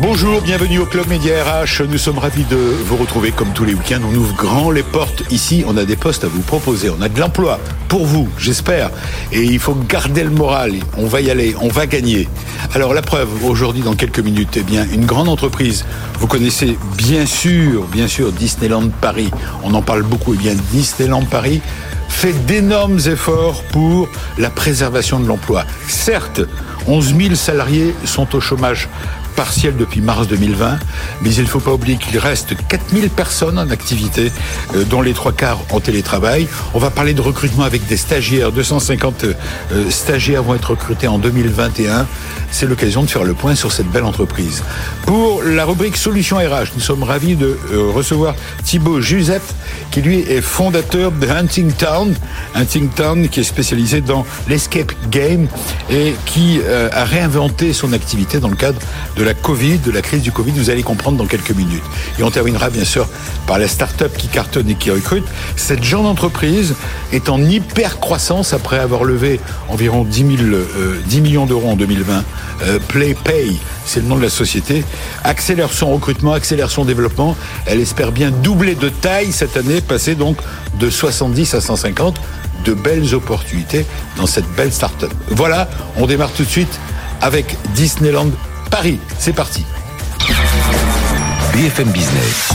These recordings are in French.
Bonjour, bienvenue au Club Média RH. Nous sommes ravis de vous retrouver comme tous les week-ends. On ouvre grand les portes. Ici, on a des postes à vous proposer. On a de l'emploi pour vous, j'espère. Et il faut garder le moral. On va y aller, on va gagner. Alors la preuve, aujourd'hui, dans quelques minutes, eh bien, une grande entreprise. Vous connaissez bien sûr, bien sûr, Disneyland Paris. On en parle beaucoup. Eh bien, Disneyland Paris fait d'énormes efforts pour la préservation de l'emploi. Certes, 11 000 salariés sont au chômage partiel depuis mars 2020, mais il ne faut pas oublier qu'il reste 4000 personnes en activité, euh, dont les trois quarts en télétravail. On va parler de recrutement avec des stagiaires. 250 euh, stagiaires vont être recrutés en 2021. C'est l'occasion de faire le point sur cette belle entreprise. Pour la rubrique Solutions RH, nous sommes ravis de euh, recevoir Thibaut Juzette, qui lui est fondateur de Hunting Town. Hunting Town qui est spécialisé dans l'escape game et qui a réinventé son activité dans le cadre de la Covid, de la crise du Covid. Vous allez comprendre dans quelques minutes. Et on terminera bien sûr par la start-up qui cartonne et qui recrute. Cette jeune entreprise est en hyper croissance après avoir levé environ 10, 000, 10 millions d'euros en 2020. Euh, PlayPay, c'est le nom de la société, accélère son recrutement, accélère son développement. Elle espère bien doubler de taille cette année, passer donc de 70 à 150 de belles opportunités dans cette belle start-up. Voilà, on démarre tout de suite avec Disneyland Paris. C'est parti. BFM Business,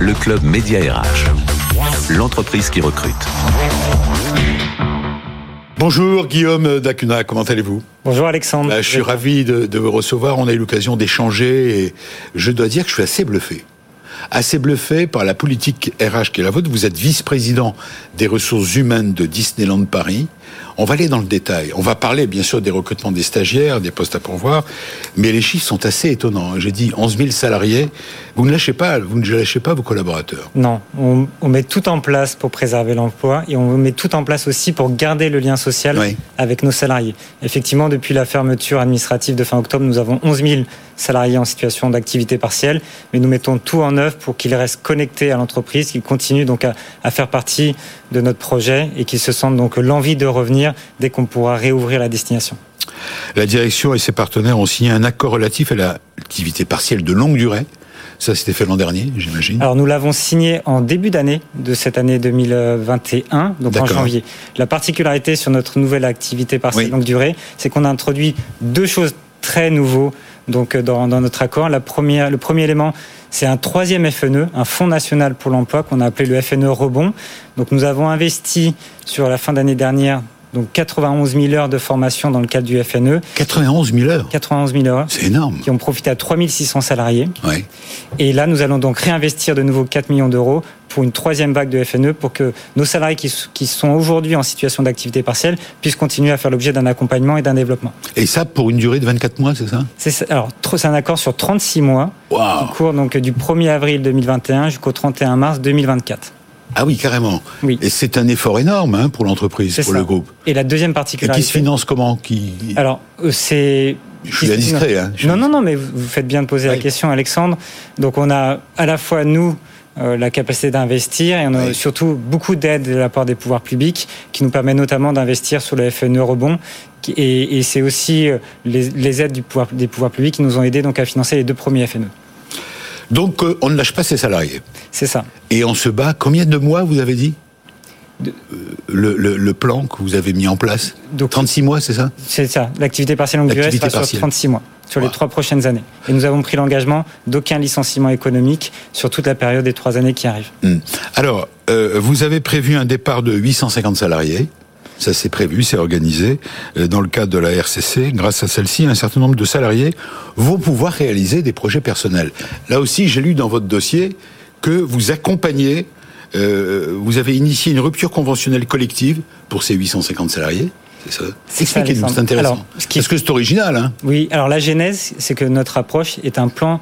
le club Média RH, l'entreprise qui recrute. Bonjour Guillaume Dacuna, comment allez-vous? Bonjour Alexandre. Bah, je suis ravi de, de, vous recevoir, on a eu l'occasion d'échanger et je dois dire que je suis assez bluffé. Assez bluffé par la politique RH qui est la vôtre. Vous êtes vice-président des ressources humaines de Disneyland Paris. On va aller dans le détail. On va parler bien sûr des recrutements des stagiaires, des postes à pourvoir, mais les chiffres sont assez étonnants. J'ai dit 11 000 salariés. Vous ne lâchez pas, vous ne lâchez pas vos collaborateurs. Non, on, met tout en place pour préserver l'emploi et on met tout en place aussi pour garder le lien social avec nos salariés. Effectivement, depuis la fermeture administrative de fin octobre, nous avons 11 000 salariés en situation d'activité partielle, mais nous mettons tout en œuvre pour qu'ils restent connectés à l'entreprise, qu'ils continuent donc à, à, faire partie de notre projet et qu'ils se sentent donc l'envie de revenir dès qu'on pourra réouvrir la destination. La direction et ses partenaires ont signé un accord relatif à l'activité partielle de longue durée. Ça, c'était fait l'an dernier, j'imagine. Alors, nous l'avons signé en début d'année de cette année 2021, donc en janvier. La particularité sur notre nouvelle activité partielle longue durée, c'est qu'on a introduit deux choses très nouveaux donc dans, dans notre accord. La première, le premier élément, c'est un troisième FNE, un Fonds national pour l'emploi qu'on a appelé le FNE Rebond. Donc nous avons investi sur la fin d'année dernière donc 91 000 heures de formation dans le cadre du FNE. 91 000 heures 91 000 heures. C'est énorme. Qui ont profité à 3 600 salariés. Ouais. Et là, nous allons donc réinvestir de nouveau 4 millions d'euros pour une troisième vague de FNE pour que nos salariés qui, qui sont aujourd'hui en situation d'activité partielle puissent continuer à faire l'objet d'un accompagnement et d'un développement. Et ça pour une durée de 24 mois, c'est ça? C'est alors c'est un accord sur 36 mois wow. qui court donc du 1er avril 2021 jusqu'au 31 mars 2024. Ah oui, carrément. Oui. Et c'est un effort énorme hein, pour l'entreprise, pour ça. le groupe. Et la deuxième particularité. Et qui se finance comment qui... Alors, c'est. Je suis indiscret. Hein, non, non, non, mais vous faites bien de poser oui. la question, Alexandre. Donc, on a à la fois, nous, euh, la capacité d'investir et on a oui. surtout beaucoup d'aide de la part des pouvoirs publics qui nous permet notamment d'investir sur le FNE rebond et, et c'est aussi euh, les, les, aides du pouvoir, des pouvoirs publics qui nous ont aidés donc à financer les deux premiers FNE. Donc euh, on ne lâche pas ses salariés. C'est ça. Et on se bat. Combien de mois vous avez dit de... le, le, le, plan que vous avez mis en place? Donc, 36 mois, c'est ça? C'est ça. L'activité partielle longue durée sera partielle. sur 36 mois, sur wow. les trois prochaines années. Et nous avons pris l'engagement d'aucun licenciement économique sur toute la période des trois années qui arrivent. Hum. Alors, euh, vous avez prévu un départ de 850 salariés. Ça c'est prévu, c'est organisé. Euh, Dans le cadre de la RCC, grâce à celle-ci, un certain nombre de salariés vont pouvoir réaliser des projets personnels. Là aussi, j'ai lu dans votre dossier que vous accompagnez, euh, vous avez initié une rupture conventionnelle collective pour ces 850 salariés. C'est ça. Expliquez-nous, c'est intéressant. Alors, ce qui... Parce que c'est original. Hein oui, alors la genèse, c'est que notre approche est un plan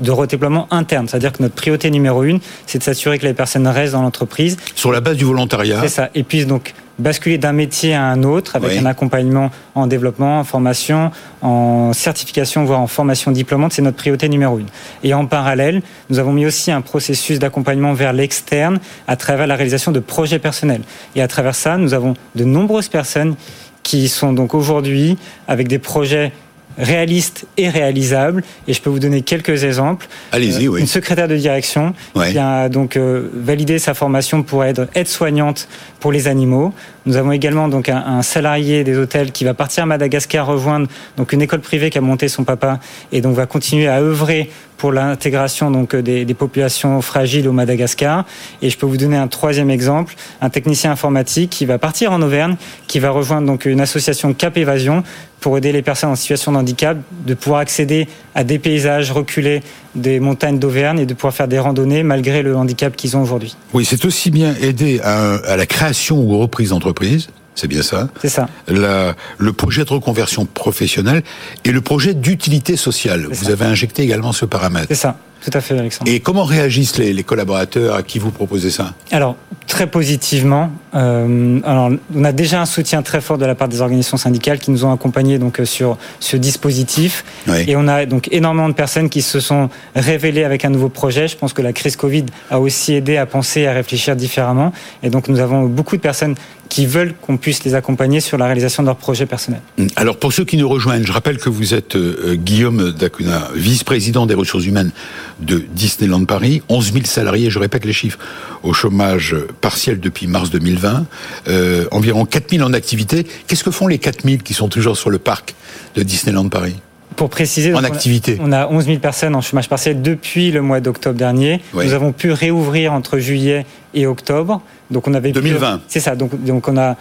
de redéploiement interne. C'est-à-dire que notre priorité numéro une, c'est de s'assurer que les personnes restent dans l'entreprise. Sur la base du volontariat. C'est ça. Et puissent donc basculer d'un métier à un autre avec un accompagnement en développement, en formation, en certification, voire en formation diplômante. C'est notre priorité numéro une. Et en parallèle, nous avons mis aussi un processus d'accompagnement vers l'externe à travers la réalisation de projets personnels. Et à travers ça, nous avons de nombreuses personnes qui sont donc aujourd'hui avec des projets réaliste et réalisable. Et je peux vous donner quelques exemples. Allez-y, euh, oui. Une secrétaire de direction qui a donc euh, validé sa formation pour être aide-soignante pour les animaux. Nous avons également donc un, salarié des hôtels qui va partir à Madagascar rejoindre donc une école privée qui a monté son papa et donc va continuer à œuvrer pour l'intégration donc des, des, populations fragiles au Madagascar. Et je peux vous donner un troisième exemple, un technicien informatique qui va partir en Auvergne, qui va rejoindre donc une association Cap Évasion pour aider les personnes en situation de handicap de pouvoir accéder à des paysages reculés des montagnes d'Auvergne et de pouvoir faire des randonnées malgré le handicap qu'ils ont aujourd'hui. Oui, c'est aussi bien aider à, à la création ou reprise d'entreprise, c'est bien ça C'est ça. le projet de reconversion professionnelle et le projet d'utilité sociale. Vous avez injecté également ce paramètre. C'est ça. Tout à fait, Alexandre. Et comment réagissent les, collaborateurs à qui vous proposez ça Alors, très positivement. Euh, alors, on a déjà un soutien très fort de la part des organisations syndicales qui nous ont accompagnés donc, sur ce dispositif. Et on a donc énormément de personnes qui se sont révélées avec un nouveau projet. Je pense que la crise Covid a aussi aidé à penser et à réfléchir différemment. Et donc, nous avons beaucoup de personnes qui veulent qu'on puisse les accompagner sur la réalisation de leurs projets personnels. Alors pour ceux qui nous rejoignent, je rappelle que vous êtes euh, Guillaume Dacuna, vice-président des ressources humaines de Disneyland Paris, 11 000 salariés, je répète les chiffres, au chômage partiel depuis mars 2020, euh, environ 4 000 en activité. Qu'est-ce que font les 4 000 qui sont toujours sur le parc de Disneyland Paris? Pour préciser, en activité. On a 11 000 personnes en chômage partiel depuis le mois d'octobre dernier. Nous avons pu réouvrir entre juillet et octobre. Donc on avait 2020. C'est ça. Donc, donc on a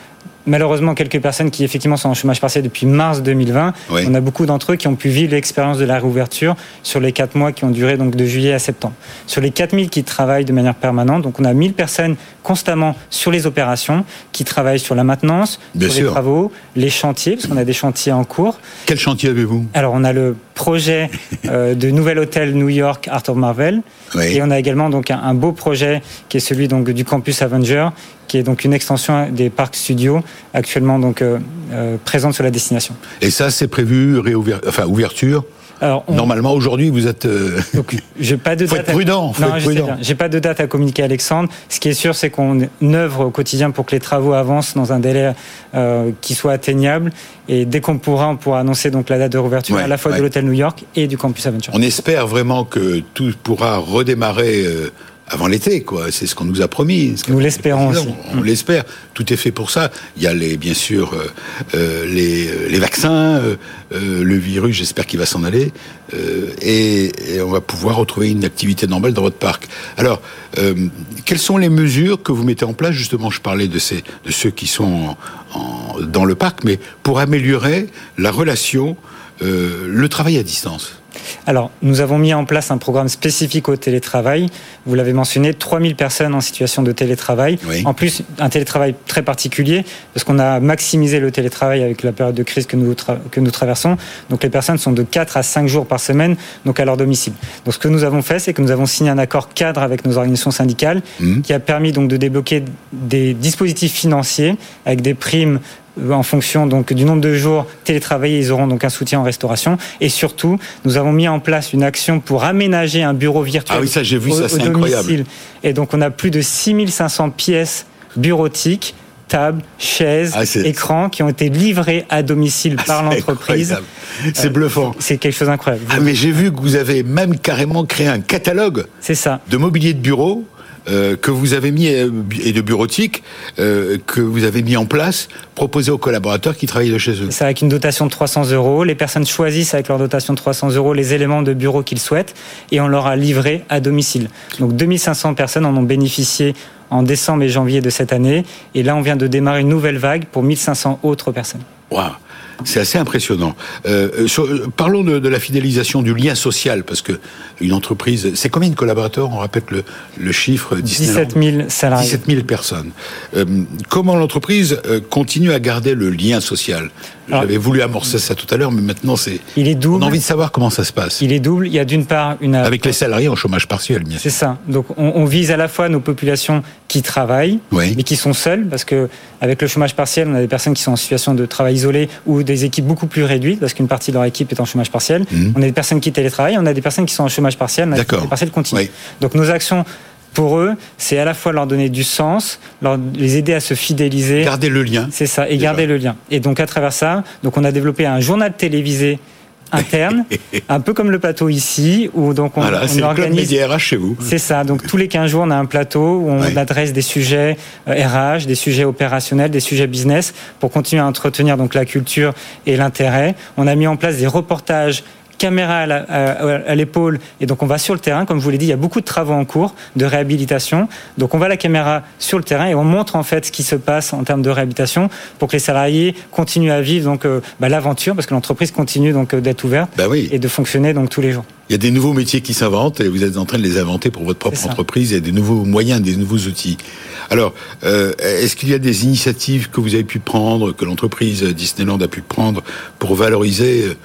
malheureusement quelques personnes qui effectivement sont en chômage partiel depuis mars 2020. On a beaucoup d'entre eux qui ont pu vivre l'expérience de la réouverture sur les quatre mois qui ont duré donc de juillet à septembre. Sur les 4000 qui travaillent de manière permanente, donc on a 1000 personnes constamment sur les opérations qui travaillent sur la maintenance, sur les travaux, les chantiers, parce qu'on a des chantiers en cours. Quel chantier avez-vous? Alors on a le projet euh, de nouvel hôtel New York Art of Marvel. Et on a également donc un, beau projet qui est celui donc du campus Avenger, qui est donc une extension des parcs studios actuellement donc euh, euh, présente sur la destination. Et ça, c'est prévu enfin ouverture alors, Normalement, aujourd'hui, vous êtes. Euh... Donc, j'ai pas de faut date. Être prudent. j'ai pas de date à communiquer, Alexandre. Ce qui est sûr, c'est qu'on œuvre au quotidien pour que les travaux avancent dans un délai euh, qui soit atteignable. Et dès qu'on pourra, on pourra annoncer donc la date de réouverture à la fois de l'hôtel New York et du campus Aventure. On espère vraiment que tout pourra redémarrer. Euh, avant l'été, quoi. C'est ce qu'on nous a promis. Nous l'espérons aussi. On, l'espère. Tout est fait pour ça. Il y a les, bien sûr, euh, euh les, euh, les, vaccins, euh, euh, le virus. J'espère qu'il va s'en aller, et, et, on va pouvoir retrouver une activité normale dans votre parc. Alors, quelles sont les mesures que vous mettez en place? Justement, je parlais de ces, de ceux qui sont en, dans le parc, mais pour améliorer la relation, le travail à distance. Alors, nous avons mis en place un programme spécifique au télétravail. Vous l'avez mentionné, 3000 personnes en situation de télétravail. En plus, un télétravail très particulier, parce qu'on a maximisé le télétravail avec la période de crise que nous, que nous traversons. Donc, les personnes sont de 4 à 5 jours par semaine, donc à leur domicile. Donc, ce que nous avons fait, c'est que nous avons signé un accord cadre avec nos organisations syndicales, mmh. qui a permis donc de débloquer des dispositifs financiers avec des primes en fonction donc du nombre de jours télétravaillés, ils auront donc un soutien en restauration. Et surtout, nous avons mis en place une action pour aménager un bureau virtuel. Ah oui, ça j'ai vu, ça c'est incroyable. Et donc on a plus de 6500 pièces bureautiques tables, chaises, ah, écrans qui ont été livrés à domicile ah, par l'entreprise. C'est bluffant. Euh, c'est quelque chose d'incroyable. Ah, mais j'ai vu que vous avez même carrément créé un catalogue. C'est ça. De mobilier de bureau que vous avez mis euh, et de bureautique euh, que vous avez mis en place, proposé aux collaborateurs qui travaillent de chez eux. C'est avec une dotation de 300 euros. Les personnes choisissent avec leur dotation de 300 euros les éléments de bureau qu'ils souhaitent et on leur a livré à domicile. Donc 2500 personnes en ont bénéficié en décembre et janvier de cette année. Et là, on vient de démarrer une nouvelle vague pour 1500 autres personnes. Wow. C'est assez impressionnant. Euh, euh, parlons de, la fidélisation du lien social, parce que une entreprise, c'est combien de collaborateurs On répète le, le chiffre 17 000 salariés. 17 000 personnes. Euh, comment l'entreprise continue à garder le lien social? J'avais voulu amorcer ça tout à l'heure, mais maintenant c'est. Il est double. On a envie de savoir comment ça se passe. Il est double. Il y a d'une part une. Avec les salariés en chômage partiel, bien sûr. C'est ça. Donc on, vise à la fois nos populations qui travaillent, mais qui sont seules, parce que avec le chômage partiel, on a des personnes qui sont en situation de travail isolé ou des équipes beaucoup plus réduites, parce qu'une partie de leur équipe est en chômage partiel. Mhm. On a des personnes qui télétravaillent, on a des personnes qui sont en chômage partiel, on a des partiels continus. Donc nos actions pour eux, c'est à la fois leur donner du sens, leur, les aider à se fidéliser. Garder le lien. C'est ça, et garder le lien. Et donc à travers ça, donc on a développé un journal télévisé interne, un peu comme le plateau ici, où donc on, voilà, on organise. Le club chez vous. C'est ça. Donc tous les 15 jours, on a un plateau où on adresse des sujets RH, euh, des sujets opérationnels, des sujets business, pour continuer à entretenir donc la culture et l'intérêt. On a mis en place des reportages caméra à l'épaule et donc on va sur le terrain. Comme je vous l'ai dit, il y a beaucoup de travaux en cours de réhabilitation. Donc on va la caméra sur le terrain et on montre en fait ce qui se passe en termes de réhabilitation pour que les salariés continuent à vivre donc euh, bah, l'aventure parce que l'entreprise continue donc euh, d'être ouverte bah et de fonctionner donc tous les jours. Il y a des nouveaux métiers qui s'inventent et vous êtes en train de les inventer pour votre propre entreprise. Il y a des nouveaux moyens, des nouveaux outils. Alors, euh, est-ce qu'il y a des initiatives que vous avez pu prendre, que l'entreprise Disneyland a pu prendre pour valoriser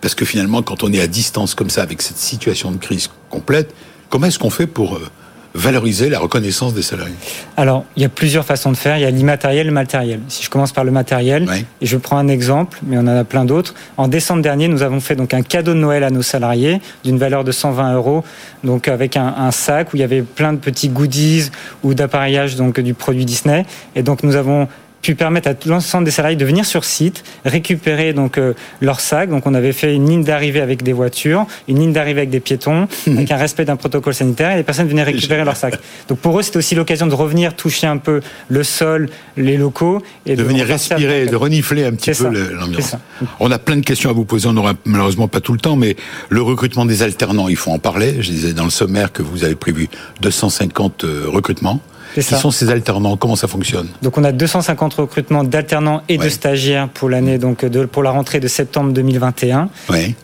parce que finalement, quand on est à distance comme ça, avec cette situation de crise complète, comment est-ce qu'on fait pour euh, valoriser la reconnaissance des salariés? Alors, il y a plusieurs façons de faire. Il y a l'immatériel et le matériel. Si je commence par le matériel, et je prends un exemple, mais on en a plein d'autres. En décembre dernier, nous avons fait donc un cadeau de Noël à nos salariés d'une valeur de 120 euros, donc avec un, un, sac où il y avait plein de petits goodies ou d'appareillage donc du produit Disney. Et donc nous avons pu permettre à l'ensemble des salariés de venir sur site, récupérer donc euh, leur sac. Donc on avait fait une ligne d'arrivée avec des voitures, une ligne d'arrivée avec des piétons, avec un respect d'un protocole sanitaire, et les personnes venaient récupérer leur sac. Donc pour eux, c'était aussi l'occasion de revenir toucher un peu le sol, les locaux, et de, venir respirer, de renifler un petit peu l'ambiance. On a plein de questions à vous poser. On n'aura malheureusement pas tout le temps, mais le recrutement des alternants, il faut en parler. Je disais dans le sommaire que vous avez prévu 250 euh, recrutements. Qui sont ces alternants Comment ça fonctionne? Donc on a 250 recrutements d'alternants et de stagiaires pour l'année donc de, pour la rentrée de septembre 2021.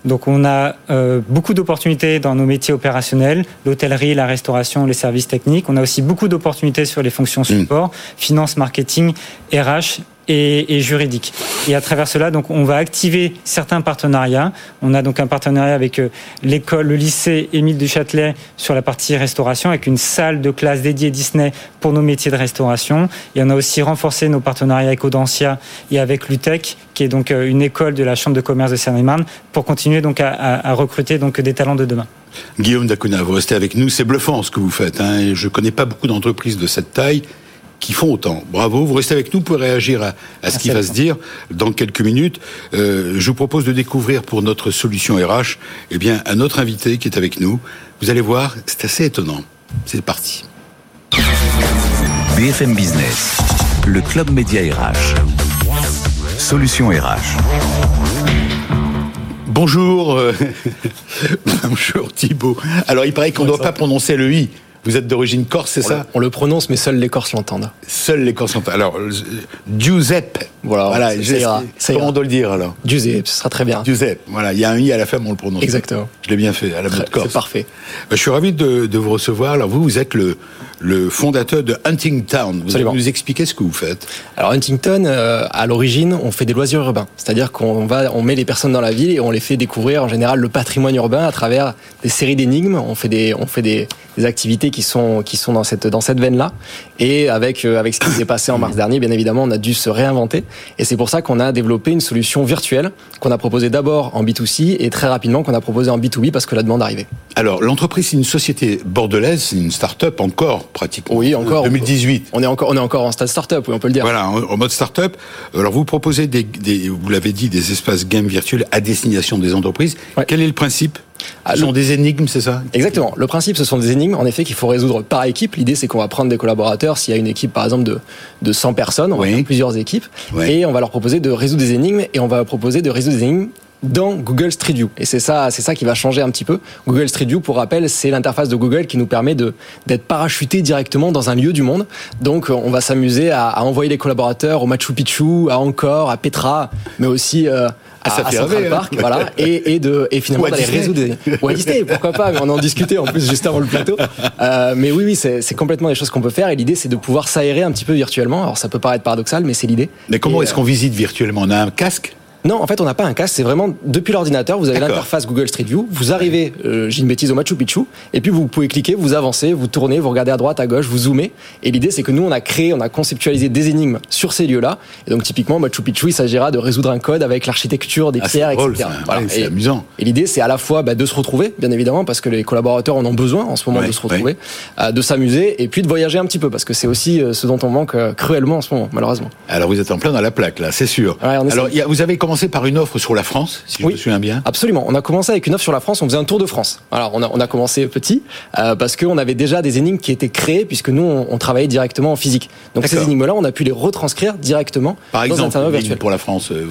Donc on a euh, beaucoup d'opportunités dans nos métiers opérationnels, l'hôtellerie, la restauration, les services techniques. On a aussi beaucoup d'opportunités sur les fonctions hmm. support, finance, marketing, RH et, juridique. Et à travers cela, donc, on va activer certains partenariats. On a donc un partenariat avec euh, l'école, le lycée Émile du Châtelet sur la partie restauration, avec une salle de classe dédiée Disney pour nos métiers de restauration. Et on a aussi renforcé nos partenariats avec Audencia et avec l'UTEC, qui est donc euh, une école de la Chambre de commerce de Seine-et-Marne, pour continuer donc à, recruter donc des talents de demain. Guillaume Dacuna, vous restez avec nous. C'est bluffant ce que vous faites. Hein. Je ne connais pas beaucoup d'entreprises de cette taille qui font autant. Bravo, vous restez avec nous pour réagir à, ce qui va se dire dans quelques minutes. Euh, je vous propose de découvrir pour notre solution RH eh bien, un autre invité qui est avec nous. Vous allez voir, c'est assez étonnant. C'est parti. BFM Business, le club média RH. Solution RH. Bonjour, euh, bonjour Thibault. Alors il paraît qu'on ne doit pas prononcer le i. Vous êtes d'origine corse, c'est ça On le prononce, mais seuls les Corses l'entendent. Seuls les Corses l'entendent. Alors, Giuseppe. Voilà, voilà ça ira, comment on doit le dire alors Giuseppe, ce sera très bien. Giuseppe, voilà, il y a un i à la fin, mais on le prononce. Exactement. Je l'ai bien fait, à la mode corse. C'est parfait. Bah, je suis ravi de, de, vous recevoir. Alors vous, vous êtes le, le fondateur de Huntingtown. Vous allez nous expliquer ce que vous faites Alors Huntington, euh, à l'origine, on fait des loisirs urbains. C'est-à-dire qu'on va, on met les personnes dans la ville et on les fait découvrir en général le patrimoine urbain à travers des séries d'énigmes. On fait des, on fait des, des activités qui sont, qui sont dans cette, dans cette veine-là. Et avec, euh, avec ce qui s'est passé en mars dernier, bien évidemment, on a dû se réinventer. Et c'est pour ça qu'on a développé une solution virtuelle qu'on a proposée d'abord en B2C et très rapidement qu'on a proposée en B2B parce que la demande arrivait. Alors, l'entreprise, c'est une société bordelaise, c'est une start-up encore pratiquement. Oui, encore. 2018. On est encore, on est encore en stade start-up, oui, on peut le dire. Voilà, en, mode start-up. Alors, vous proposez des, des vous l'avez dit, des espaces game virtuels à destination des entreprises. Quel est le principe? Ce sont des énigmes, c'est ça Exactement. Le principe, ce sont des énigmes, en effet, qu'il faut résoudre par équipe. L'idée, c'est qu'on va prendre des collaborateurs. S'il y a une équipe, par exemple, de, de 100 personnes, on va plusieurs équipes. Et on va leur proposer de résoudre des énigmes. Et on va leur proposer de résoudre des énigmes dans Google Street View. Et c'est ça, c'est ça qui va changer un petit peu. Google Street View, pour rappel, c'est l'interface de Google qui nous permet de d'être parachuté directement dans un lieu du monde. Donc, on va s'amuser à, à, envoyer les collaborateurs au Machu Picchu, à Angkor, à Petra, mais aussi euh, à, à Central hein. Park, voilà, et, et de et finalement d'aller résoudre des... ou à Disney, pourquoi pas On en discutait en plus juste avant le plateau. Euh, mais oui, oui, c'est complètement des choses qu'on peut faire. Et l'idée, c'est de pouvoir s'aérer un petit peu virtuellement. Alors, ça peut paraître paradoxal, mais c'est l'idée. Mais comment est-ce qu'on visite virtuellement? On a un casque? Non, en fait, on n'a pas un casque. C'est vraiment depuis l'ordinateur. Vous avez l'interface Google Street View. Vous arrivez, euh, j'ai une bêtise au Machu Picchu, et puis vous pouvez cliquer, vous avancez, vous tournez, vous regardez à droite, à gauche, vous zoomez. Et l'idée, c'est que nous, on a créé, on a conceptualisé des énigmes sur ces lieux-là. Et donc, typiquement, Machu Picchu, il s'agira de résoudre un code avec l'architecture des ah, pierres, etc. c'est amusant. Et l'idée, c'est à la fois bah, de se retrouver, bien évidemment, parce que les collaborateurs en ont besoin en ce moment de se retrouver, euh, de s'amuser, et puis de voyager un petit peu, parce que c'est aussi euh, ce dont on manque cruellement en ce moment, malheureusement. Alors, vous êtes en plein dans la plaque, là, c'est sûr. Alors, vous avez commencé par une offre sur la France, si je me souviens bien. Absolument. On a commencé avec une offre sur la France. On faisait un tour de France. Alors, on a, on a commencé petit euh, parce qu'on avait déjà des énigmes qui étaient créées puisque nous, on, travaillait directement en physique. Donc, ces énigmes-là, on a pu les retranscrire directement par exemple, dans un virtuel. Pour la France. Euh,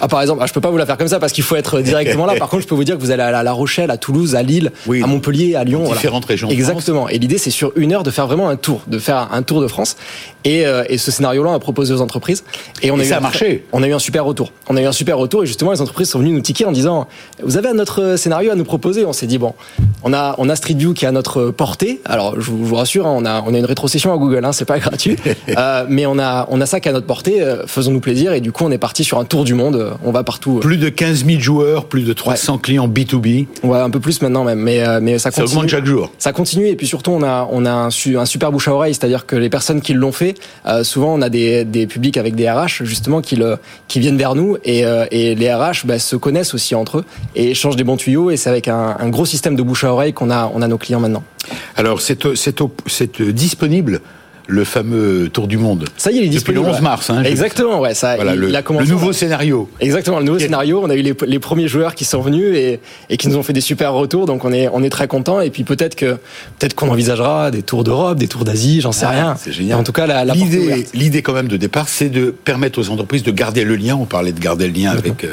ah, par exemple, ah, je peux pas vous la faire comme ça parce qu'il faut être directement là. Par contre, je peux vous dire que vous allez à La Rochelle, à Toulouse, à Lille, à Montpellier, à Lyon. Différentes régions. Exactement. Et l'idée, c'est sur une heure de faire vraiment un tour, de faire un tour de France. Et, euh, et ce scénario-là, on a proposé aux entreprises. Et, on a eu ça a marché. On a eu un super retour. On a eu un super retour et justement, les entreprises sont venues nous tiquer en disant Vous avez un autre scénario à nous proposer? On s'est dit Bon, on a, on a Street View qui est à notre portée. Alors, je vous, rassure, hein, on, a, on a une rétrocession à Google, hein, c'est pas gratuit. euh, mais on a, on a ça qui est à notre portée. Euh, faisons-nous plaisir. Et du coup, on est parti sur un tour du monde. On va partout. Plus de 15 000 joueurs, plus de 300 clients B2B. Ouais, un peu plus maintenant même. Mais, euh, mais ça continue. Ça augmente chaque jour. Ça continue. Et puis surtout, on a, on a un, un super bouche à oreille. C'est-à-dire que les personnes qui l'ont fait, euh, souvent, on a des, des publics avec des RH, justement, qui, le, qui viennent vers nous. Et, et les RH bah, se connaissent aussi entre eux et échangent des bons tuyaux. Et c'est avec un, gros système de bouche à oreille qu'on a, on a nos clients maintenant. Alors, c'est disponible le fameux Tour du Monde. Ça y est, il est disponible. Depuis le 11 mars. Hein, Exactement, ouais. Ça, il, le, a commencé. Le nouveau scénario. Exactement, le nouveau scénario. On a eu les, les, premiers joueurs qui sont venus et, et, qui nous ont fait des super retours. Donc on est, on est très content. Et puis peut-être que peut-être qu'on envisagera des tours d'Europe, des tours d'Asie, j'en sais rien. C'est génial. En tout cas, la, l'idée, l'idée quand même de départ, c'est de permettre aux entreprises de garder le lien. On parlait de garder le lien avec.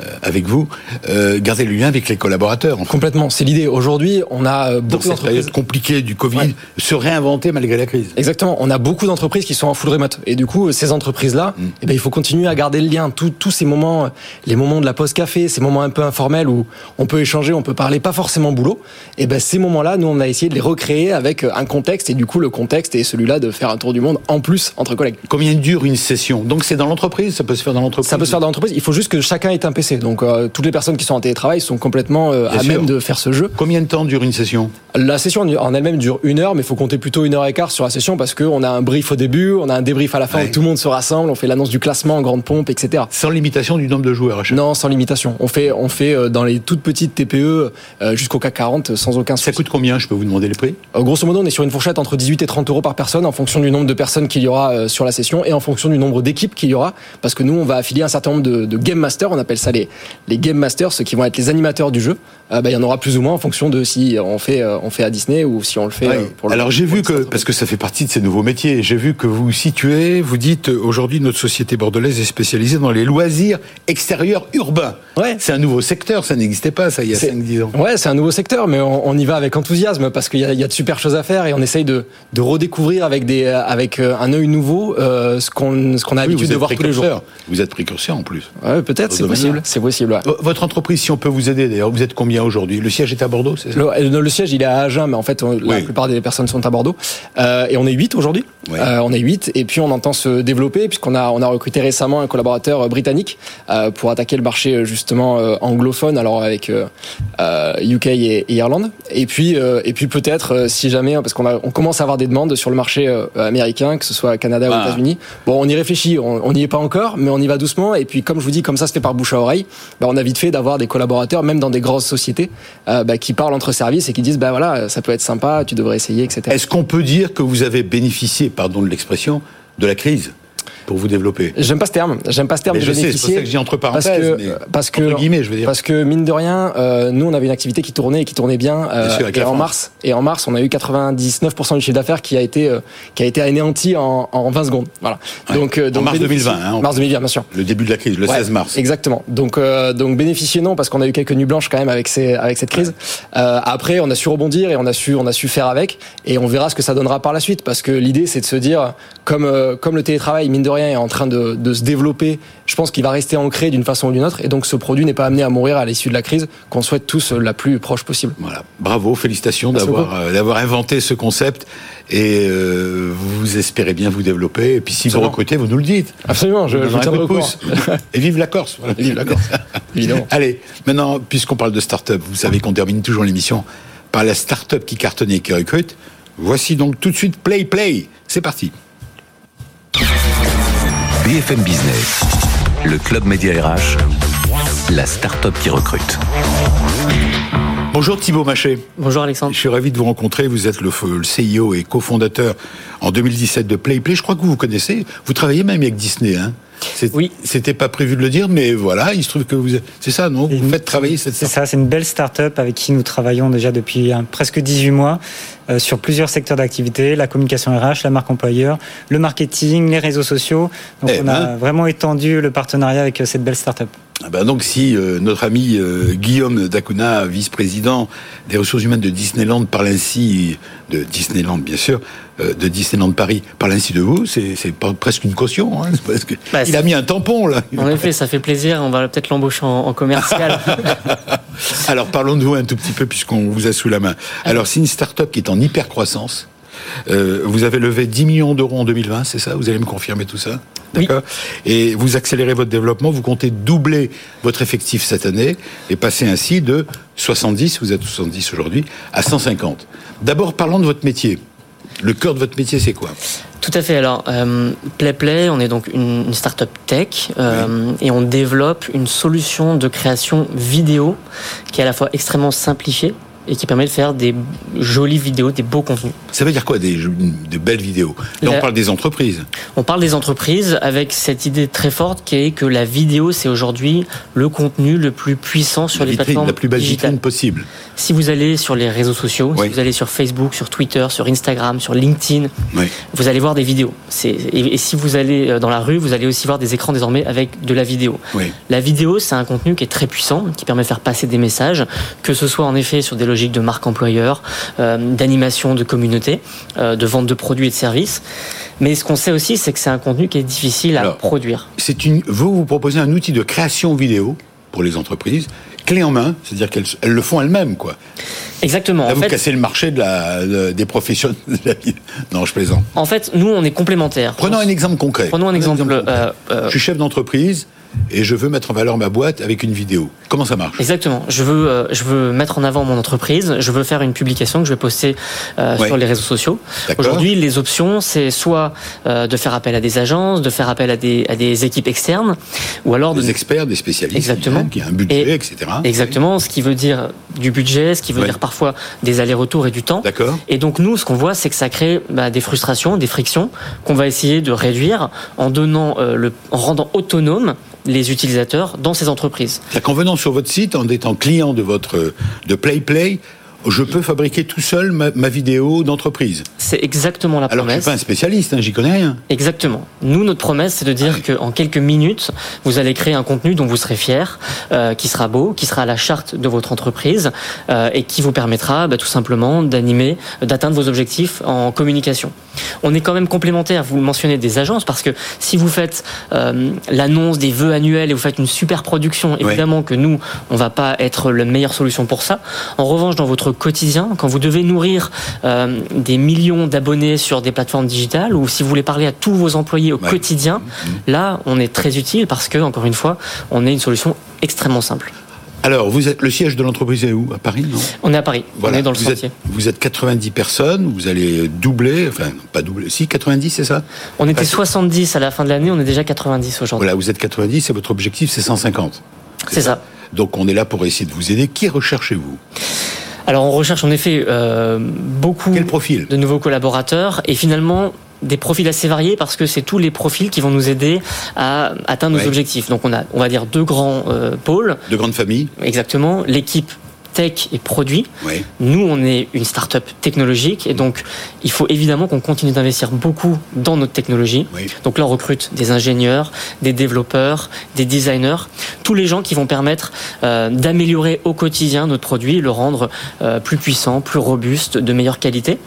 Euh, avec vous, euh, garder le lien avec les collaborateurs. Complètement, c'est l'idée. Aujourd'hui, on a euh, beaucoup d'entreprises. période compliquée du Covid, se réinventer malgré la crise. Exactement, on a beaucoup d'entreprises qui sont en full remote. Et du coup, ces entreprises-là, mm. eh ben, il faut continuer à garder le lien. Tous ces moments, les moments de la pause café, ces moments un peu informels où on peut échanger, on peut parler, pas forcément boulot. Et eh ben ces moments-là, nous, on a essayé de les recréer avec un contexte. Et du coup, le contexte est celui-là de faire un tour du monde en plus entre collègues. Combien dure une session? Donc c'est dans l'entreprise, ça peut se faire dans l'entreprise? Ça peut se faire dans l'entreprise. Il faut juste que chacun ait un PC. Donc toutes les personnes qui sont en télétravail sont complètement euh, à même de faire ce jeu. Combien de temps dure une session? La session en elle-même dure une heure, mais il faut compter plutôt une heure et quart sur la session parce qu'on a un brief au début, on a un débrief à la fin où tout le monde se rassemble, on fait l'annonce du classement en grande pompe, etc. Sans limitation du nombre de joueurs Non, sans limitation. On fait, on fait euh, dans les toutes petites TPE euh, jusqu'au CAC 40 sans aucun souci. Ça coûte combien Je peux vous demander les prix? Grosso modo, on est sur une fourchette entre 18 et 30 euros par personne en fonction du nombre de personnes qu'il y aura sur la session et en fonction du nombre d'équipes qu'il y aura. Parce que nous, on va affilier un certain nombre de, de game masters, on appelle ça les, les game masters, ceux qui vont être les animateurs du jeu, euh, bah, il y en aura plus ou moins en fonction de si on fait, euh, on fait à Disney ou si on le fait euh, pour le Alors j'ai vu que, parce que ça fait partie de ces nouveaux métiers, j'ai vu que vous situez, vous dites aujourd'hui notre société bordelaise est spécialisée dans les loisirs extérieurs urbains. Ouais. C'est un nouveau secteur, ça n'existait pas ça il y a 5-10 ans. Ouais, c'est un nouveau secteur, mais on, y va avec enthousiasme parce qu'il y, y, a de super choses à faire et on essaye de, de redécouvrir avec, des, avec un œil nouveau ce qu'on a l'habitude de voir tous les jours. Vous êtes précurseur en plus. Ouais, peut-être, c'est possible. C'est possible. Votre entreprise, si on peut vous aider d'ailleurs, vous êtes combien aujourd'hui? Le siège est à Bordeaux, c'est ça? Le, le, siège, il est à Agen, mais en fait, la plupart des personnes sont à Bordeaux. Euh, et on est 8 aujourd'hui. Euh, on est 8 et puis on entend se développer puisqu'on a on a recruté récemment un collaborateur euh, britannique euh, pour attaquer le marché euh, justement euh, anglophone alors avec UK et, et, Irlande et puis et puis peut-être si jamais parce qu'on a on commence à avoir des demandes sur le marché américain que ce soit Canada ou ah. États-Unis. Bon, on y réfléchit, on n'y est pas encore mais on y va doucement et puis comme je vous dis comme ça se fait par bouche à oreille, bah, on a vite fait d'avoir des collaborateurs même dans des grosses sociétés bah, qui parlent entre services et qui disent bah voilà, ça peut être sympa, tu devrais essayer etc. Est-ce qu'on peut dire que vous avez bénéficié pardon de l'expression, de la crise pour vous développer J'aime pas ce terme. J'aime pas ce terme de je bénéficier. C'est pour ça que dis entre parenthèses. Parce que, parce guillemets, je veux dire. Parce que mine de rien, euh, nous on avait une activité qui tournait et qui tournait bien. Euh, et en mars, et en mars, on a eu 99% du chiffre d'affaires qui a été euh, qui a été anéanti en, en 20 secondes. Voilà. Donc, donc en mars 2020. Hein, mars 2020, bien sûr. Le début de la crise, le 16 mars. Exactement. Donc donc bénéficier non parce qu'on a eu quelques nuits blanches quand même avec ces avec cette crise. après, on a su rebondir et on a su on a su faire avec et on verra ce que ça donnera par la suite parce que l'idée c'est de se dire comme comme le télétravail mine de rien est en train de, de se développer. Je pense qu'il va rester ancré d'une façon ou d'une autre. Et donc, ce produit n'est pas amené à mourir à l'issue de la crise, qu'on souhaite tous la plus proche possible. Voilà. Bravo, félicitations d'avoir d'avoir inventé ce concept et euh, vous espérez bien vous développer. Et puis si vous recrutez, vous nous le dites. Absolument, je, je tiendrai Et vive la Corse. Vive la Corse. Évidemment. Allez, maintenant, puisqu'on parle de start-up, vous savez qu'on termine toujours l'émission par la start-up qui cartonne et qui recrute. Voici donc tout de suite Play Play. C'est parti. BFM Business, le club média RH, la start-up qui recrute. Bonjour Thibaut Maché. Bonjour Alexandre. Je suis ravi de vous rencontrer. Vous êtes le, le CEO et cofondateur en 2017 de PlayPlay. Je crois que vous vous connaissez. Vous travaillez même avec Disney. Hein oui. C'était pas prévu de le dire, mais voilà, il se trouve que vous. C'est ça, non? Vous faites travailler cette. C'est ça, c'est une belle start-up avec qui nous travaillons déjà depuis hein, presque 18 mois euh, sur plusieurs secteurs d'activité la communication RH, la marque employeur, le marketing, les réseaux sociaux. Donc eh on a ben. vraiment étendu le partenariat avec euh, cette belle start-up. Ah ben donc si euh, notre ami Guillaume Dacuna, vice-président des ressources humaines de Disneyland, parle ainsi de Disneyland bien sûr, euh, de Disneyland Paris parle ainsi de vous, c'est presque une caution. Hein, parce que bah, il a mis un tampon là. En effet, ça fait plaisir. On va peut-être l'embaucher en, commercial. Alors parlons de vous un tout petit peu puisqu'on vous a sous la main. Alors c'est une start-up qui est en hyper croissance. Euh, vous avez levé 10 millions d'euros en 2020, c'est ça? Vous allez me confirmer tout ça? D'accord? Et vous accélérez votre développement, vous comptez doubler votre effectif cette année et passer ainsi de 70, vous êtes 70 aujourd'hui, à 150. D'abord, parlons de votre métier. Le cœur de votre métier, c'est quoi? Tout à fait. Alors, euh, PlayPlay, on est donc une, start-up tech euh, et on développe une solution de création vidéo qui est à la fois extrêmement simplifiée et qui permet de faire des jolies vidéos, des beaux contenus. Ça veut dire quoi, des, de belles vidéos? Là, on parle des entreprises. On parle des entreprises avec cette idée très forte qui est que la vidéo, c'est aujourd'hui le contenu le plus puissant sur les plateformes La plus belle vitrine possible. Si vous allez sur les réseaux sociaux, si vous allez sur Facebook, sur Twitter, sur Instagram, sur LinkedIn, vous allez voir des vidéos. Et, et, si vous allez euh, dans la rue, vous allez aussi voir des écrans désormais avec de la vidéo. La vidéo, c'est un contenu qui est très puissant, qui permet de faire passer des messages, que ce soit en effet sur des logiques de marque employeur, euh, d'animation de communauté, euh, de vente de produits et de services. Mais ce qu'on sait aussi, c'est que c'est un contenu qui est difficile à produire. C'est une, vous, vous proposez un outil de création vidéo pour les entreprises, clé en main, c'est-à-dire qu'elles le font elles-mêmes, quoi. Exactement. Là, vous cassez le marché de la, des professionnels de la vie. Non, je plaisante. En fait, nous, on est complémentaires. Prenons un exemple concret. Prenons un exemple. Euh, je suis chef d'entreprise et je veux mettre en valeur ma boîte avec une vidéo. Comment ça marche? Exactement. Je veux, euh, je veux mettre en avant mon entreprise. Je veux faire une publication que je vais poster euh, sur les réseaux sociaux. Aujourd'hui, les options, c'est soit euh, de faire appel à des agences, de faire appel à des, à des équipes externes, ou alors des experts, des spécialistes, exactement, qui a un budget, etc. Exactement. Ce qui veut dire du budget, ce qui veut dire parfois des allers-retours et du temps. D'accord. Et donc nous, ce qu'on voit, c'est que ça crée bah, des frustrations, des frictions qu'on va essayer de réduire en donnant le, en rendant autonome les utilisateurs dans ces entreprises. En venant sur votre site, en étant client de votre de PlayPlay, je peux fabriquer tout seul ma, vidéo d'entreprise. C'est exactement la promesse. Alors je suis pas un spécialiste, hein, j'y connais rien. Exactement. Nous, notre promesse, c'est de dire ah qu'en quelques minutes, vous allez créer un contenu dont vous serez fier, euh, qui sera beau, qui sera à la charte de votre entreprise euh, et qui vous permettra bah, tout simplement d'animer, d'atteindre vos objectifs en communication. On est quand même complémentaire. Vous mentionnez des agences parce que si vous faites euh, l'annonce des vœux annuels et vous faites une super production, évidemment que nous, on va pas être la meilleure solution pour ça. En revanche, dans votre quotidien, quand vous devez nourrir euh, des millions d'abonnés sur des plateformes digitales ou si vous voulez parler à tous vos employés au quotidien, mmh. là, on est très utile parce que, encore une fois, on est une solution extrêmement simple. Alors, vous êtes le siège de l'entreprise est où? À Paris, non? On est à Paris. On est dans le vous Êtes, vous êtes 90 personnes. Vous allez doubler, enfin pas doubler, si 90, c'est ça? On était 70 à la fin de l'année. On est déjà 90 aujourd'hui. Voilà, vous êtes 90 et votre objectif c'est 150. C'est ça. Donc on est là pour essayer de vous aider. Qui recherchez-vous? Alors on recherche en effet euh, beaucoup profil? de nouveaux collaborateurs et finalement des profils assez variés parce que c'est tous les profils qui vont nous aider à atteindre nos objectifs. Donc on a, on va dire, deux grands euh, pôles. Deux grandes familles. Exactement. L'équipe tech et produits. Nous, on est une start-up technologique et donc il faut évidemment qu'on continue d'investir beaucoup dans notre technologie. Donc là, on recrute des ingénieurs, des développeurs, des designers, tous les gens qui vont permettre euh, d'améliorer au quotidien notre produit, le rendre euh, plus puissant, plus robuste, de meilleure qualité.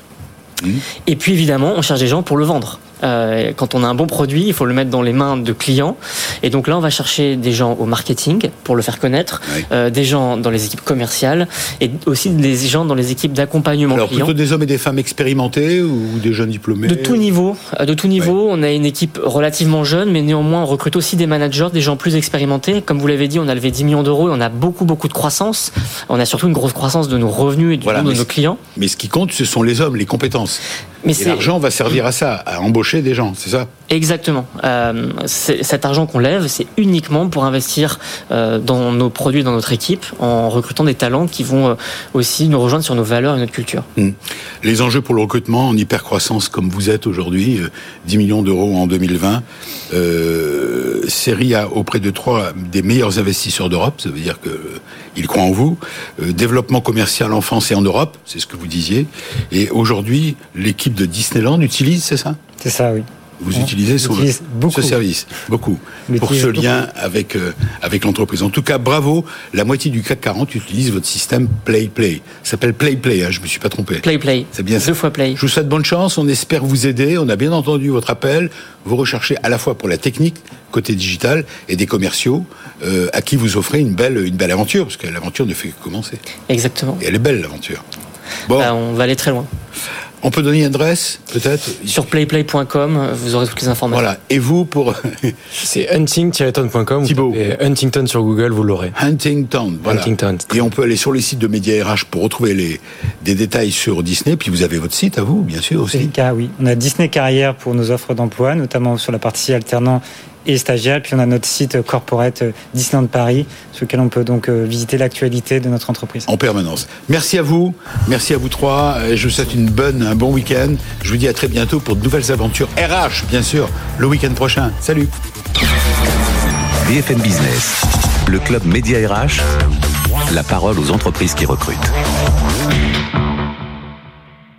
Et puis évidemment, on cherche des gens pour le vendre. Euh, quand on a un bon produit, il faut le mettre dans les mains de clients. Et donc là, on va chercher des gens au marketing pour le faire connaître, euh, des gens dans les équipes commerciales et aussi des gens dans les équipes d'accompagnement Alors plutôt des hommes et des femmes expérimentés ou des jeunes diplômés De tout niveau. Euh, de tout niveau. On a une équipe relativement jeune, mais néanmoins on recrute aussi des managers, des gens plus expérimentés. Comme vous l'avez dit, on a levé 10 millions d'euros et on a beaucoup beaucoup de croissance. On a surtout une grosse croissance de nos revenus et du de nos clients. Mais ce qui compte, ce sont les hommes, les compétences. Mais l'argent va servir à ça, à embaucher des gens, c'est ça? Exactement. Euh, cet argent qu'on lève, c'est uniquement pour investir euh, dans nos produits, dans notre équipe, en recrutant des talents qui vont euh, aussi nous rejoindre sur nos valeurs et notre culture. Hmm. Les enjeux pour le recrutement en hypercroissance comme vous êtes aujourd'hui, 10 millions d'euros en 2020, série A auprès de trois des meilleurs investisseurs d'Europe, ça veut dire qu'ils croient en vous. développement commercial en France et en Europe, c'est ce que vous disiez. Et aujourd'hui, l'équipe de Disneyland utilise, c'est ça? C'est ça, oui. Vous utilisez ce, service, beaucoup, pour ce lien avec, euh, avec l'entreprise. En tout cas, bravo. La moitié du CAC 40 utilise votre système Play Play. Ça s'appelle Play Play, hein, je me suis pas trompé. Play Play. C'est bien Deux fois Play. Je vous souhaite bonne chance. On espère vous aider. On a bien entendu votre appel. Vous recherchez à la fois pour la technique, côté digital, et des commerciaux, euh, à qui vous offrez une belle, une belle aventure, parce que l'aventure ne fait que commencer. Exactement. Et elle est belle, l'aventure. Bon. Bah, on va aller très loin. On peut donner une adresse, peut-être Sur playplay.com, vous aurez toutes les informations. Voilà. Et vous, pour. C'est hunting-ton.com. Thibaut. Huntington sur Google, vous l'aurez. Huntington, voilà. Huntington. Et on peut aller sur les sites de Média RH pour retrouver les, des détails sur Disney. Puis vous avez votre site à vous, bien sûr, aussi. C'est le cas, oui. On a Disney Carrière pour nos offres d'emploi, notamment sur la partie alternant et stagiaires. Puis on a notre site corporate euh, Disneyland Paris, sur lequel on peut donc euh, visiter l'actualité de notre entreprise. En permanence. Merci à vous, merci à vous trois. Je vous souhaite une bonne, un bon week-end. Je vous dis à très bientôt pour de nouvelles aventures RH, bien sûr, le week-end prochain. Salut. BFM Business, le club Média RH, la parole aux entreprises qui recrutent.